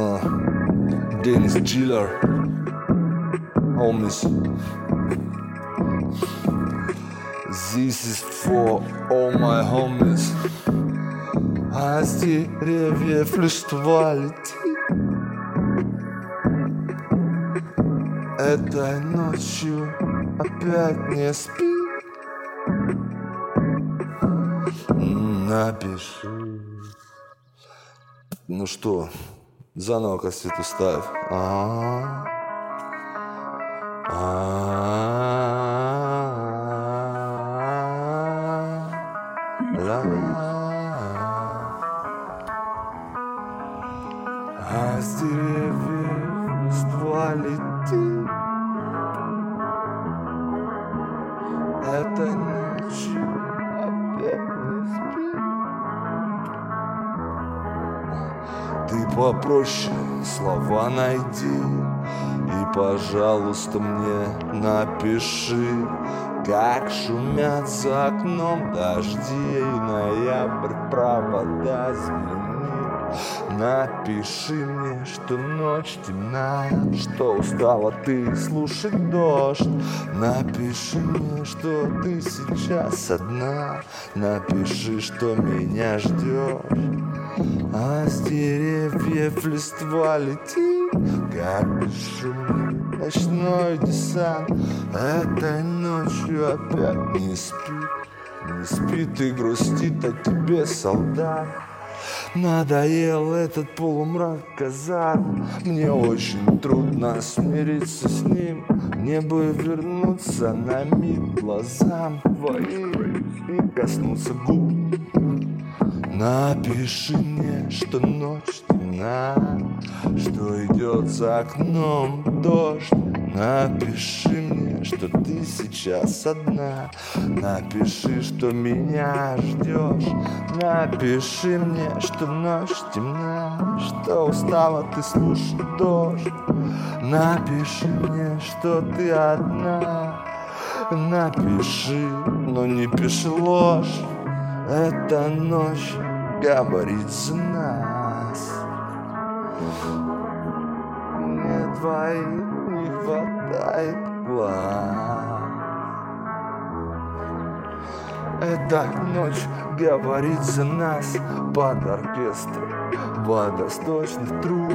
Uh, Dennis Chiller. Homies. This is for all my homies. А с деревьев листва летит. Этой ночью опять не спи. Напиши. Ну что, заново кассету ставь. А-а-а. А с деревьев листва летит Этой ночью опять не спи попроще слова найди. И, пожалуйста, мне напиши Как шумят за окном дожди И ноябрь провода звенит Напиши мне, что ночь темна Что устала ты слушать дождь. Напиши мне, что ты сейчас одна. Напиши, что меня ждешь А с деревьев листва летит. Как бесшумный ночной десант. Этой ночью опять не спит Не спит и грустит о тебе солдат. Надоел этот полумрак казарм Мне очень трудно смириться с ним. Мне бы вернуться на миг глазам твоим И коснуться губ Напиши мне, что ночь темна Что идет за окном дождь. Напиши мне, что ты сейчас одна. Напиши, что меня ждешь Напиши мне, что ночь темна Что устала ты слушать дождь. Напиши мне, что ты одна. Напиши, но не пиши ложь. Эта ночь говорит за нас. Мне твоих не хватает глаз Эта ночь говорит за нас. Под оркестр водосточных труб.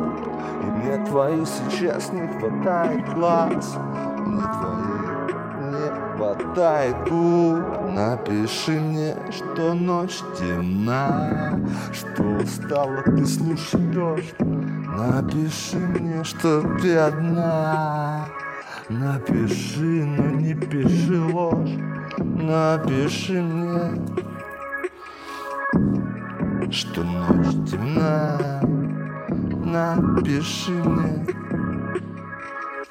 И мне твоих сейчас не хватает глаз. Мне твоих губ Напиши мне, что ночь темна. Что устала ты слушать дождь Напиши мне, что ты одна. Напиши, но не пиши ложь. Напиши мне, что ночь темна. Напиши мне,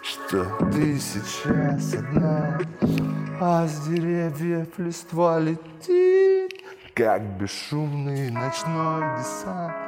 что ты сейчас одна А с деревьев листва летит Как бесшумный ночной десант